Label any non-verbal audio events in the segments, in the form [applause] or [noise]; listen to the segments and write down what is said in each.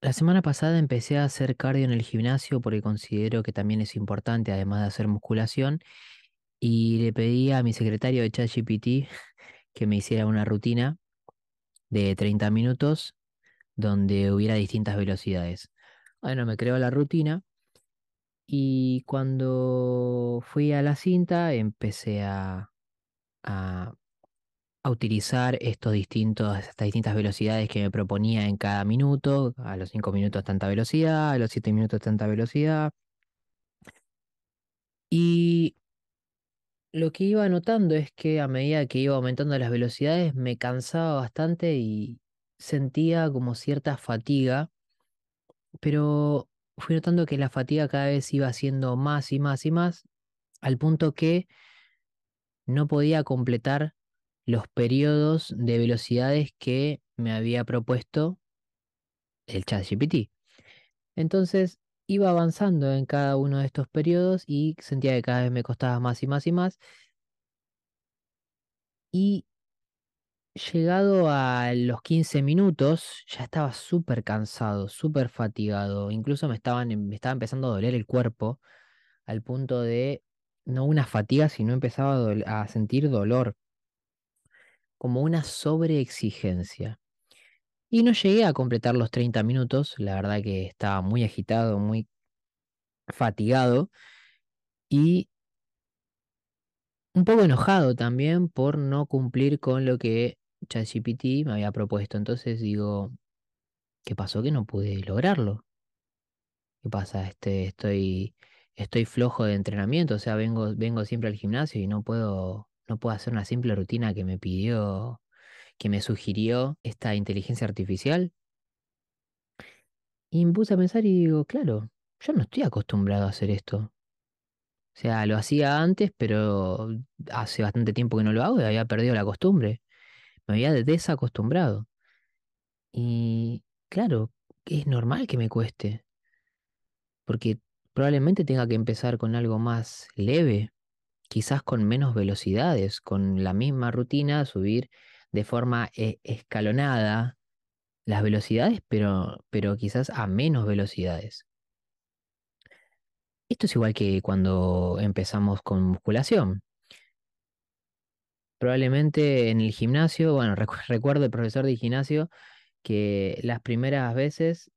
La semana pasada empecé a hacer cardio en el gimnasio porque considero que también es importante, además de hacer musculación, y le pedí a mi secretario de ChatGPT [laughs] que me hiciera una rutina de 30 minutos donde hubiera distintas velocidades. Bueno, me creó la rutina y cuando fui a la cinta empecé a, a, a utilizar estos distintos, estas distintas velocidades que me proponía en cada minuto. A los 5 minutos tanta velocidad, a los 7 minutos tanta velocidad. Y lo que iba notando es que a medida que iba aumentando las velocidades me cansaba bastante y sentía como cierta fatiga, pero fui notando que la fatiga cada vez iba siendo más y más y más, al punto que no podía completar los periodos de velocidades que me había propuesto el ChatGPT. Entonces iba avanzando en cada uno de estos periodos y sentía que cada vez me costaba más y más y más. Y llegado a los 15 minutos, ya estaba súper cansado, súper fatigado. Incluso me, estaban, me estaba empezando a doler el cuerpo al punto de no una fatiga, sino empezaba a sentir dolor, como una sobreexigencia. Y no llegué a completar los 30 minutos, la verdad que estaba muy agitado, muy fatigado y un poco enojado también por no cumplir con lo que ChatGPT me había propuesto. Entonces digo, ¿qué pasó que no pude lograrlo? ¿Qué pasa? Este, estoy, estoy flojo de entrenamiento, o sea, vengo, vengo siempre al gimnasio y no puedo, no puedo hacer una simple rutina que me pidió, que me sugirió esta inteligencia artificial. Y me puse a pensar y digo, claro, yo no estoy acostumbrado a hacer esto. O sea, lo hacía antes, pero hace bastante tiempo que no lo hago y había perdido la costumbre. Me había desacostumbrado. Y claro, es normal que me cueste, porque probablemente tenga que empezar con algo más leve, quizás con menos velocidades, con la misma rutina, subir de forma eh, escalonada las velocidades, pero, pero quizás a menos velocidades. Esto es igual que cuando empezamos con musculación. Probablemente en el gimnasio, bueno, [laughs] recu- recuerdo el profesor de gimnasio que las primeras veces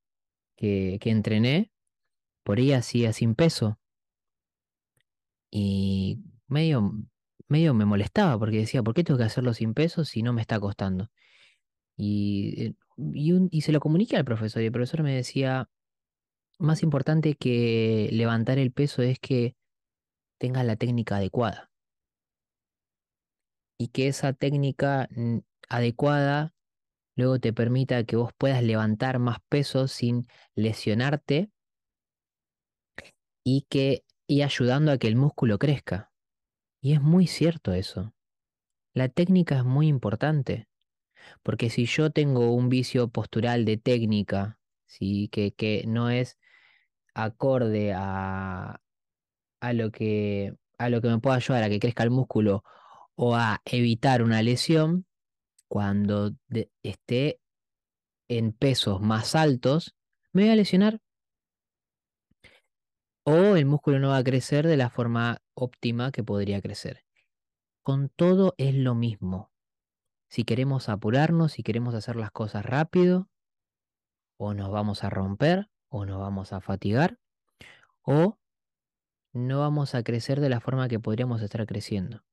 que, que entrené, por ahí hacía sin peso y medio, medio me molestaba porque decía, ¿por qué tengo que hacerlo sin peso si no me está costando? Y, eh, y se lo comuniqué al profesor y el profesor me decía, más importante que levantar el peso es que tengas la técnica adecuada y que esa técnica mm, adecuada luego te permita que vos puedas levantar más peso sin lesionarte y que y ayudando a que el músculo crezca. Y es muy cierto eso. La técnica es muy importante, porque si yo tengo un vicio postural de técnica, ¿sí? que, que no es acorde a, a lo que, a lo que me pueda ayudar a que crezca el músculo o a evitar una lesión, cuando de- esté en pesos más altos, me voy a lesionar o el músculo no va a crecer de la forma óptima que podría crecer. Con todo es lo mismo. Si queremos apurarnos, si queremos hacer las cosas rápido, o nos vamos a romper, o nos vamos a fatigar, o no vamos a crecer de la forma que podríamos estar creciendo.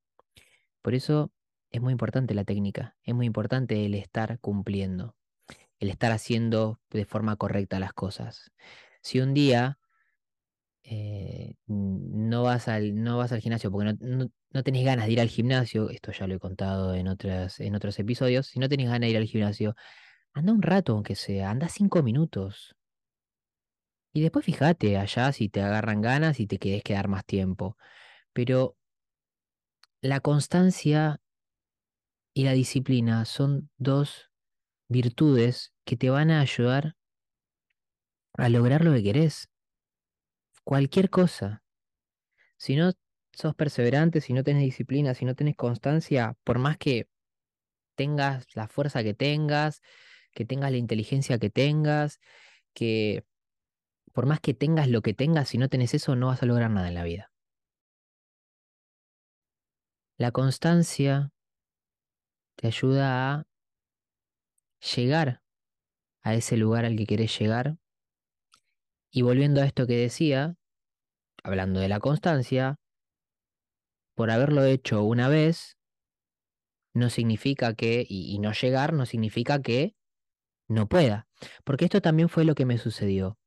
Por eso es muy importante la técnica, es muy importante el estar cumpliendo, el estar haciendo de forma correcta las cosas. Si un día eh, no vas al, no vas al gimnasio porque no, no, no tenés ganas de ir al gimnasio, esto ya lo he contado en otras, en otros episodios, si no tenés ganas de ir al gimnasio, anda un rato aunque sea, anda cinco minutos. Y después fíjate allá si te agarran ganas y te querés quedar más tiempo. Pero la constancia y la disciplina son dos virtudes que te van a ayudar a lograr lo que querés. Cualquier cosa. Si no sos perseverante, si no tenés disciplina, si no tenés constancia, por más que tengas la fuerza que tengas, que tengas la inteligencia que tengas, que por más que tengas lo que tengas, si no tenés eso, no vas a lograr nada en la vida. La constancia te ayuda a llegar a ese lugar al que querés llegar. Y volviendo a esto que decía, hablando de la constancia, por haberlo hecho una vez, no significa que, y, no llegar, no significa que no pueda. Porque esto también fue lo que me sucedió.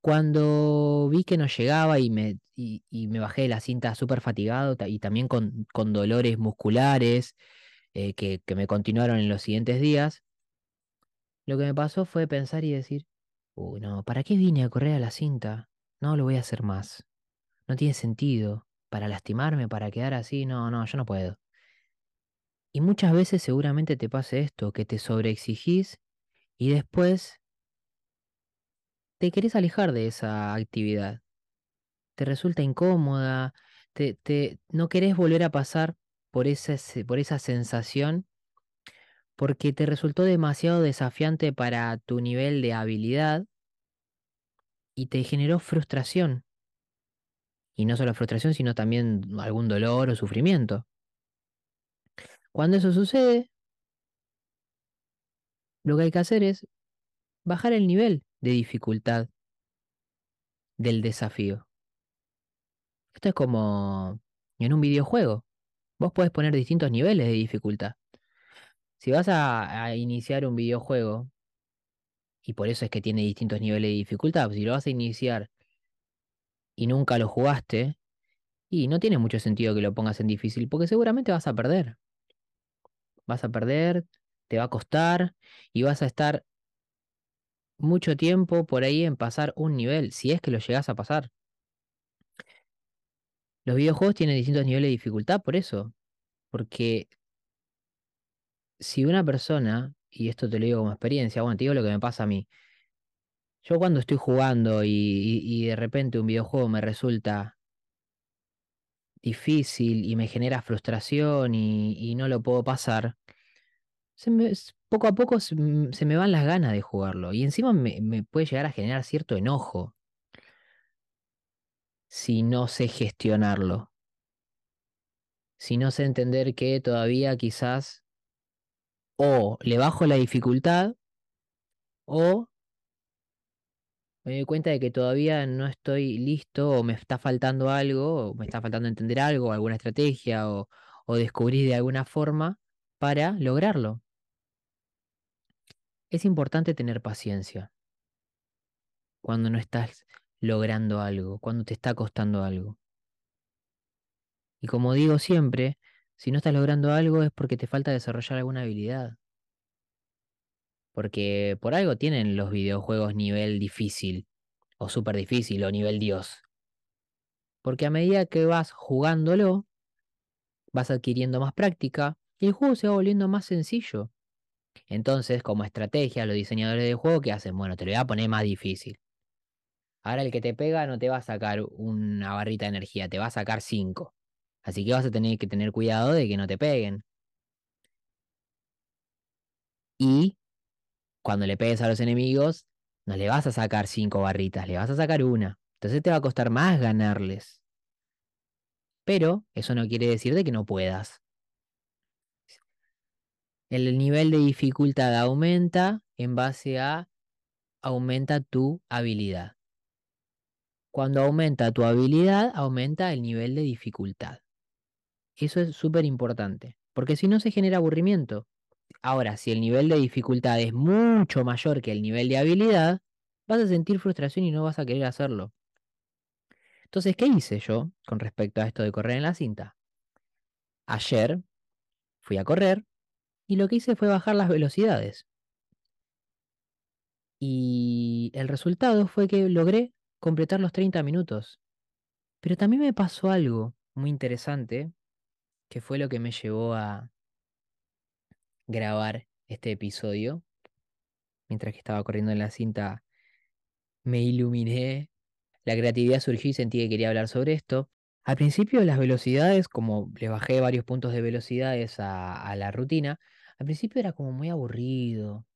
Cuando vi que no llegaba y me, y, me bajé de la cinta súper fatigado y también con, con dolores musculares eh, que, que me continuaron en los siguientes días, lo que me pasó fue pensar y decir, uy, no, ¿para qué vine a correr a la cinta? No lo voy a hacer más. No tiene sentido. Para lastimarme, para quedar así, no, no, yo no puedo. Y muchas veces seguramente te pase esto, que te sobreexigís y después te querés alejar de esa actividad. Te resulta incómoda, te, te, no querés volver a pasar por por esa sensación porque te resultó demasiado desafiante para tu nivel de habilidad y te generó frustración. Y no solo frustración, sino también algún dolor o sufrimiento. Cuando eso sucede, lo que hay que hacer es bajar el nivel de dificultad del desafío. Esto es como en un videojuego. Vos podés poner distintos niveles de dificultad. Si vas a, iniciar un videojuego, y por eso es que tiene distintos niveles de dificultad, si lo vas a iniciar y nunca lo jugaste, y no tiene mucho sentido que lo pongas en difícil, porque seguramente vas a perder. Vas a perder, te va a costar, y vas a estar mucho tiempo por ahí en pasar un nivel, si es que lo llegás a pasar. Los videojuegos tienen distintos niveles de dificultad por eso, porque si una persona, y esto te lo digo como experiencia, bueno, te digo lo que me pasa a mí, yo cuando estoy jugando y, de repente un videojuego me resulta difícil y me genera frustración y, no lo puedo pasar, poco a poco se, m- se me van las ganas de jugarlo y encima me puede llegar a generar cierto enojo. Si no sé gestionarlo, si no sé entender que todavía quizás o le bajo la dificultad o me doy cuenta de que todavía no estoy listo o me está faltando algo, o me está faltando entender algo, alguna estrategia o, o descubrir de alguna forma para lograrlo. Es importante tener paciencia cuando no estás logrando algo, cuando te está costando algo. Y como digo siempre, si no estás logrando algo es porque te falta desarrollar alguna habilidad. Porque por algo tienen los videojuegos nivel difícil, o súper difícil, o nivel Dios. Porque a medida que vas jugándolo, vas adquiriendo más práctica y el juego se va volviendo más sencillo. Entonces, como estrategia, los diseñadores de juego, ¿qué hacen? Bueno, te lo voy a poner más difícil. Ahora el que te pega no te va a sacar una barrita de energía, te va a sacar cinco. Así que vas a tener que tener cuidado de que no te peguen. Y cuando le pegues a los enemigos, no le vas a sacar cinco barritas, le vas a sacar una. Entonces te va a costar más ganarles. Pero eso no quiere decir de que no puedas. El nivel de dificultad aumenta en base a aumenta tu habilidad. Cuando aumenta tu habilidad, aumenta el nivel de dificultad. Eso es súper importante, porque si no se genera aburrimiento. Ahora, si el nivel de dificultad es mucho mayor que el nivel de habilidad, vas a sentir frustración y no vas a querer hacerlo. Entonces, ¿qué hice yo con respecto a esto de correr en la cinta? Ayer fui a correr y lo que hice fue bajar las velocidades. Y el resultado fue que logré completar los 30 minutos. Pero también me pasó algo muy interesante, que fue lo que me llevó a grabar este episodio. Mientras que estaba corriendo en la cinta, me iluminé, la creatividad surgió y sentí que quería hablar sobre esto. Al principio las velocidades, como le bajé varios puntos de velocidades a, a la rutina, al principio era como muy aburrido.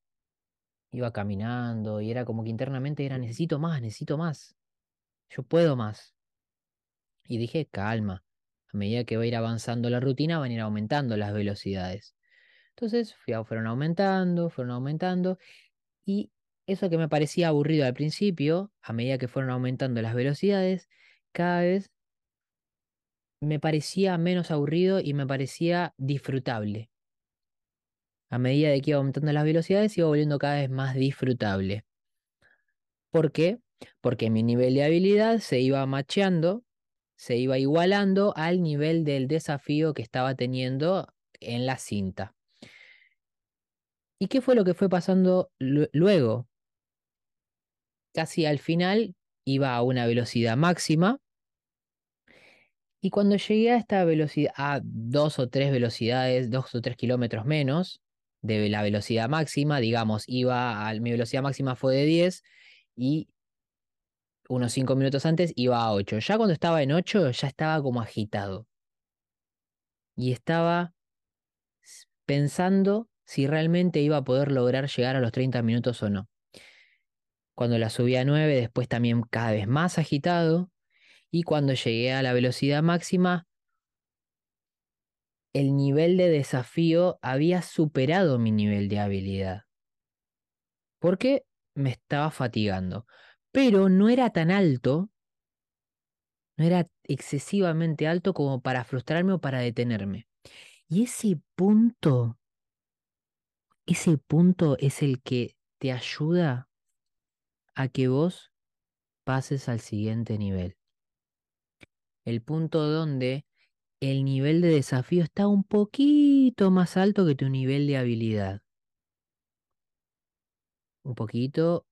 Iba caminando y era como que internamente era necesito más, necesito más. Yo puedo más. Y dije, calma. A medida que va a ir avanzando la rutina, van a ir aumentando las velocidades. Entonces fueron aumentando, fueron aumentando. Y eso que me parecía aburrido al principio, a medida que fueron aumentando las velocidades, cada vez me parecía menos aburrido y me parecía disfrutable. A medida de que iba aumentando las velocidades, iba volviendo cada vez más disfrutable. ¿Por qué? Porque mi nivel de habilidad se iba macheando, se iba igualando al nivel del desafío que estaba teniendo en la cinta. ¿Y qué fue lo que fue pasando lu- luego? Casi al final iba a una velocidad máxima y cuando llegué a esta velocidad, a dos o tres velocidades, dos o tres kilómetros menos de la velocidad máxima, digamos, iba a, mi velocidad máxima fue de 10 y unos 5 minutos antes iba a 8. Ya cuando estaba en 8 ya estaba como agitado y estaba pensando si realmente iba a poder lograr llegar a los 30 minutos o no. Cuando la subí a 9, después también cada vez más agitado y cuando llegué a la velocidad máxima, el nivel de desafío había superado mi nivel de habilidad. Porque me estaba fatigando. Pero no era tan alto, no era excesivamente alto como para frustrarme o para detenerme. Y ese punto, ese punto es el que te ayuda a que vos pases al siguiente nivel. El punto donde el nivel de desafío está un poquito más alto que tu nivel de habilidad. Un poquito,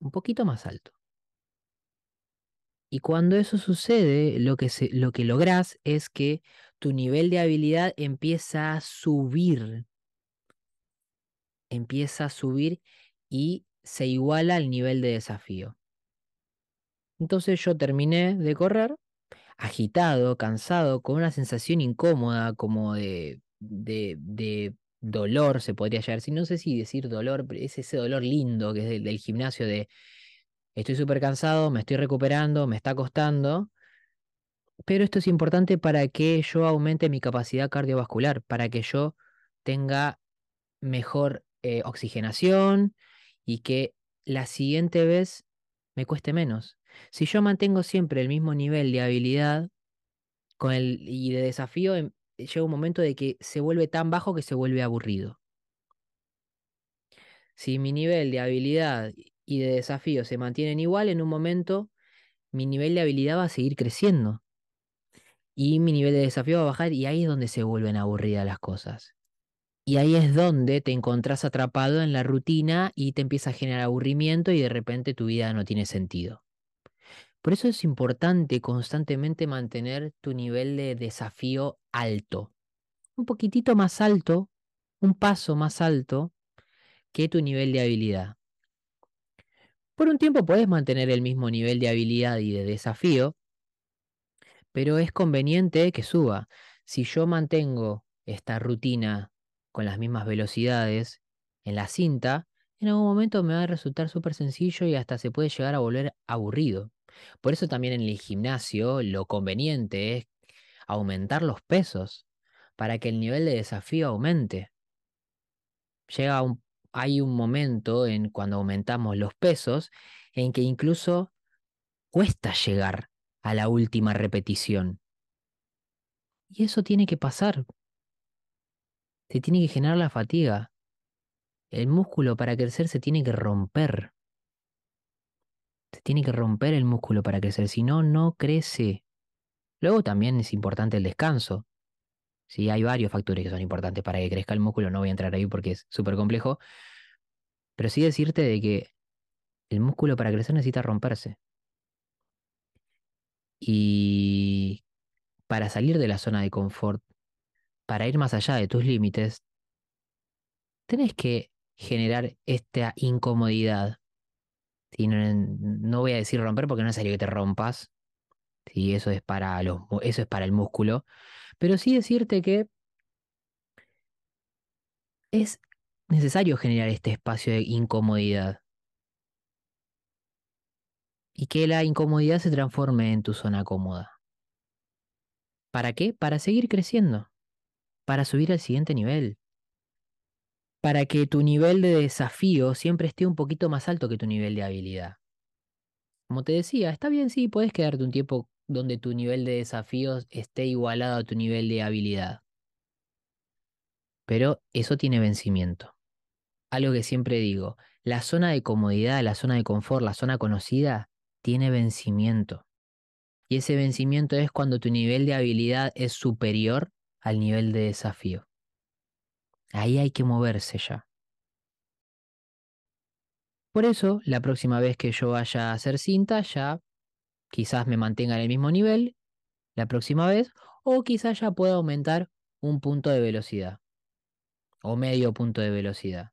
un poquito más alto. Y cuando eso sucede, lo que, se, lo que es que tu nivel de habilidad empieza a subir. Empieza a subir y se iguala al nivel de desafío. Entonces yo terminé de correr, agitado, cansado, con una sensación incómoda, como de, de, dolor, se podría llamar. Si no sé si decir dolor, es ese dolor lindo que es del, del gimnasio de estoy súper cansado, me estoy recuperando, me está costando. Pero esto es importante para que yo aumente mi capacidad cardiovascular, para que yo tenga mejor eh, oxigenación y que la siguiente vez me cueste menos. Si yo mantengo siempre el mismo nivel de habilidad con el, y de desafío, em- llega un momento de que se vuelve tan bajo que se vuelve aburrido. Si mi nivel de habilidad y de desafío se mantienen igual, en un momento mi nivel de habilidad va a seguir creciendo y mi nivel de desafío va a bajar y ahí es donde se vuelven aburridas las cosas. Y ahí es donde te encontrás atrapado en la rutina y te empieza a generar aburrimiento y de repente tu vida no tiene sentido. Por eso es importante constantemente mantener tu nivel de desafío alto. Un poquitito más alto, un paso más alto que tu nivel de habilidad. Por un tiempo puedes mantener el mismo nivel de habilidad y de desafío, pero es conveniente que suba. Si yo mantengo esta rutina con las mismas velocidades en la cinta, en algún momento me va a resultar súper sencillo y hasta se puede llegar a volver aburrido. Por eso también en el gimnasio lo conveniente es aumentar los pesos para que el nivel de desafío aumente. Llega un, hay un momento en cuando aumentamos los pesos en que incluso cuesta llegar a la última repetición. Y eso tiene que pasar. Se tiene que generar la fatiga. El músculo para crecer se tiene que romper. Se tiene que romper el músculo para crecer, si no, no crece. Luego también es importante el descanso. Sí, hay varios factores que son importantes para que crezca el músculo, no voy a entrar ahí porque es súper complejo, pero sí decirte de que el músculo para crecer necesita romperse. Y para salir de la zona de confort, para ir más allá de tus límites, tenés que generar esta incomodidad. No, voy a decir romper porque no es necesario que te rompas. Sí, eso es para los, eso es para el músculo. Pero sí decirte que es necesario generar este espacio de incomodidad. Y que la incomodidad se transforme en tu zona cómoda. ¿Para qué? Para seguir creciendo, para subir al siguiente nivel, para que tu nivel de desafío siempre esté un poquito más alto que tu nivel de habilidad. Como te decía, está bien, sí, puedes quedarte un tiempo donde tu nivel de desafíos esté igualado a tu nivel de habilidad. Pero eso tiene vencimiento. Algo que siempre digo, la zona de comodidad, la zona de confort, la zona conocida, tiene vencimiento. Y ese vencimiento es cuando tu nivel de habilidad es superior al nivel de desafío. Ahí hay que moverse ya. Por eso, la próxima vez que yo vaya a hacer cinta, ya quizás me mantenga en el mismo nivel la próxima vez, o quizás ya pueda aumentar un punto de velocidad, o medio punto de velocidad.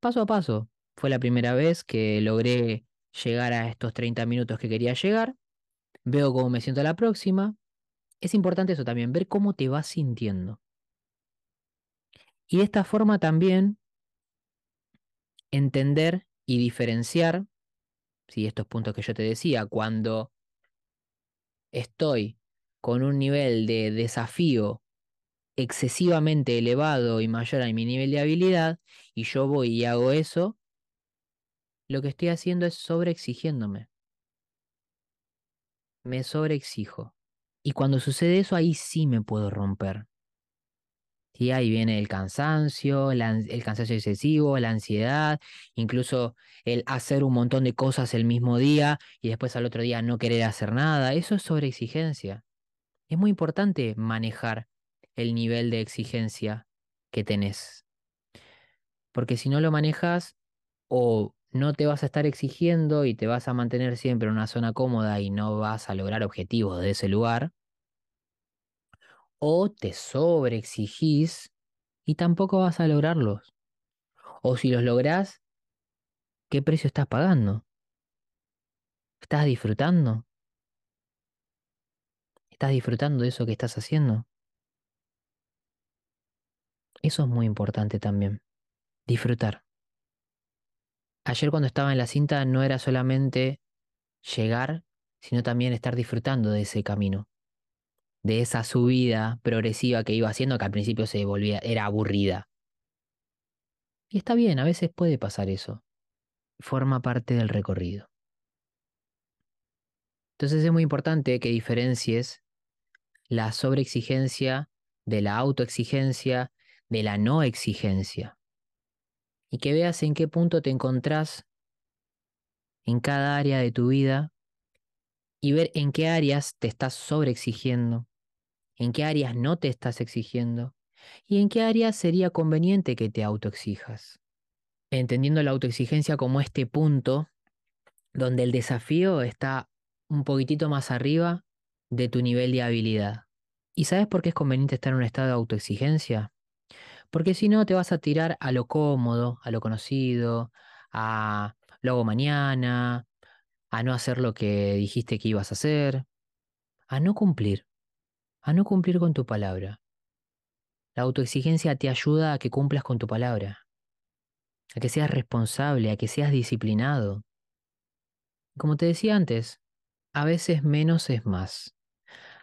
Paso a paso, fue la primera vez que logré llegar a estos 30 minutos que quería llegar, veo cómo me siento la próxima. Es importante eso también, ver cómo te vas sintiendo. Y de esta forma también entender y diferenciar, si estos puntos que yo te decía, cuando estoy con un nivel de desafío excesivamente elevado y mayor a mi nivel de habilidad, y yo voy y hago eso, lo que estoy haciendo es sobreexigiéndome. Me sobreexijo. Y cuando sucede eso, ahí sí me puedo romper. Y ahí viene el cansancio, el cansancio excesivo, la ansiedad, incluso el hacer un montón de cosas el mismo día y después al otro día no querer hacer nada. Eso es sobreexigencia. Es muy importante manejar el nivel de exigencia que tenés. Porque si no lo manejas, o no te vas a estar exigiendo y te vas a mantener siempre en una zona cómoda y no vas a lograr objetivos de ese lugar, o te sobreexigís y tampoco vas a lograrlos. O si los lográs, ¿qué precio estás pagando? ¿Estás disfrutando? ¿Estás disfrutando de eso que estás haciendo? Eso es muy importante también. Disfrutar. Ayer cuando estaba en la cinta no era solamente llegar, sino también estar disfrutando de ese camino, de esa subida progresiva que iba haciendo que al principio se volvía, era aburrida. Y está bien, a veces puede pasar eso. Forma parte del recorrido. Entonces es muy importante que diferencies la sobreexigencia de la autoexigencia, de la no exigencia y que veas en qué punto te encontrás en cada área de tu vida y ver en qué áreas te estás sobreexigiendo, en qué áreas no te estás exigiendo y en qué áreas sería conveniente que te autoexijas. Entendiendo la autoexigencia como este punto donde el desafío está un poquitito más arriba de tu nivel de habilidad. ¿Y sabes por qué es conveniente estar en un estado de autoexigencia? Porque si no, te vas a tirar a lo cómodo, a lo conocido, a lo hago mañana, a no hacer lo que dijiste que ibas a hacer, a no cumplir, a no cumplir con tu palabra. La autoexigencia te ayuda a que cumplas con tu palabra, a que seas responsable, a que seas disciplinado. Como te decía antes, a veces menos es más.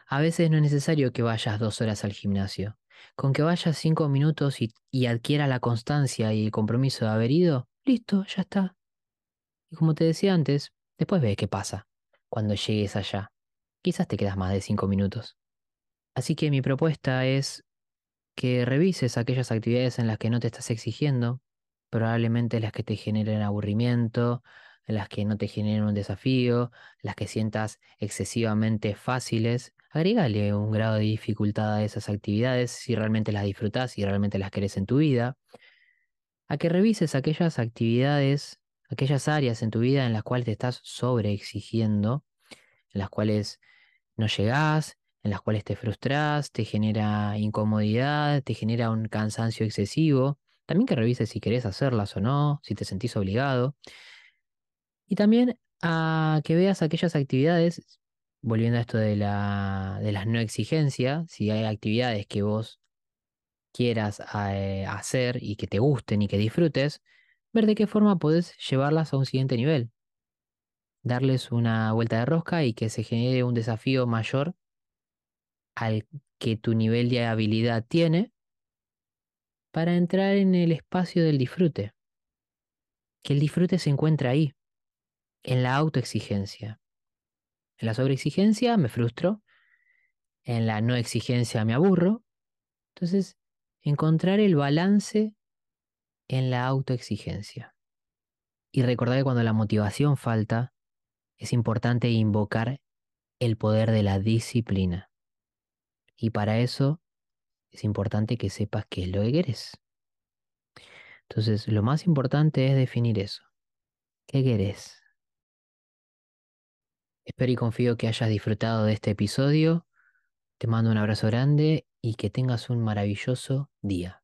A veces no es necesario que vayas dos horas al gimnasio. Con que vayas cinco minutos y, adquiera la constancia y el compromiso de haber ido, listo, ya está. Y como te decía antes, después ves qué pasa cuando llegues allá. Quizás te quedas más de cinco minutos. Así que mi propuesta es que revises aquellas actividades en las que no te estás exigiendo, probablemente las que te generen aburrimiento, las que no te generen un desafío, las que sientas excesivamente fáciles, Agregale un grado de dificultad a esas actividades si realmente las disfrutas, y realmente las querés en tu vida. A que revises aquellas actividades, aquellas áreas en tu vida en las cuales te estás sobreexigiendo, en las cuales no llegás, en las cuales te frustras, te genera incomodidad, te genera un cansancio excesivo. También que revises si querés hacerlas o no, si te sentís obligado. Y también a que veas aquellas actividades volviendo a esto de, la, de las no exigencias, si hay actividades que vos quieras eh, hacer y que te gusten y que disfrutes, ver de qué forma podés llevarlas a un siguiente nivel. Darles una vuelta de rosca y que se genere un desafío mayor al que tu nivel de habilidad tiene para entrar en el espacio del disfrute. Que el disfrute se encuentra ahí, en la autoexigencia. En la sobreexigencia me frustro, en la no exigencia me aburro. Entonces, encontrar el balance en la autoexigencia. Y recordar que cuando la motivación falta, es importante invocar el poder de la disciplina. Y para eso es importante que sepas qué es lo que querés. Entonces, lo más importante es definir eso. ¿Qué querés? Espero y confío que hayas disfrutado de este episodio. Te mando un abrazo grande y que tengas un maravilloso día.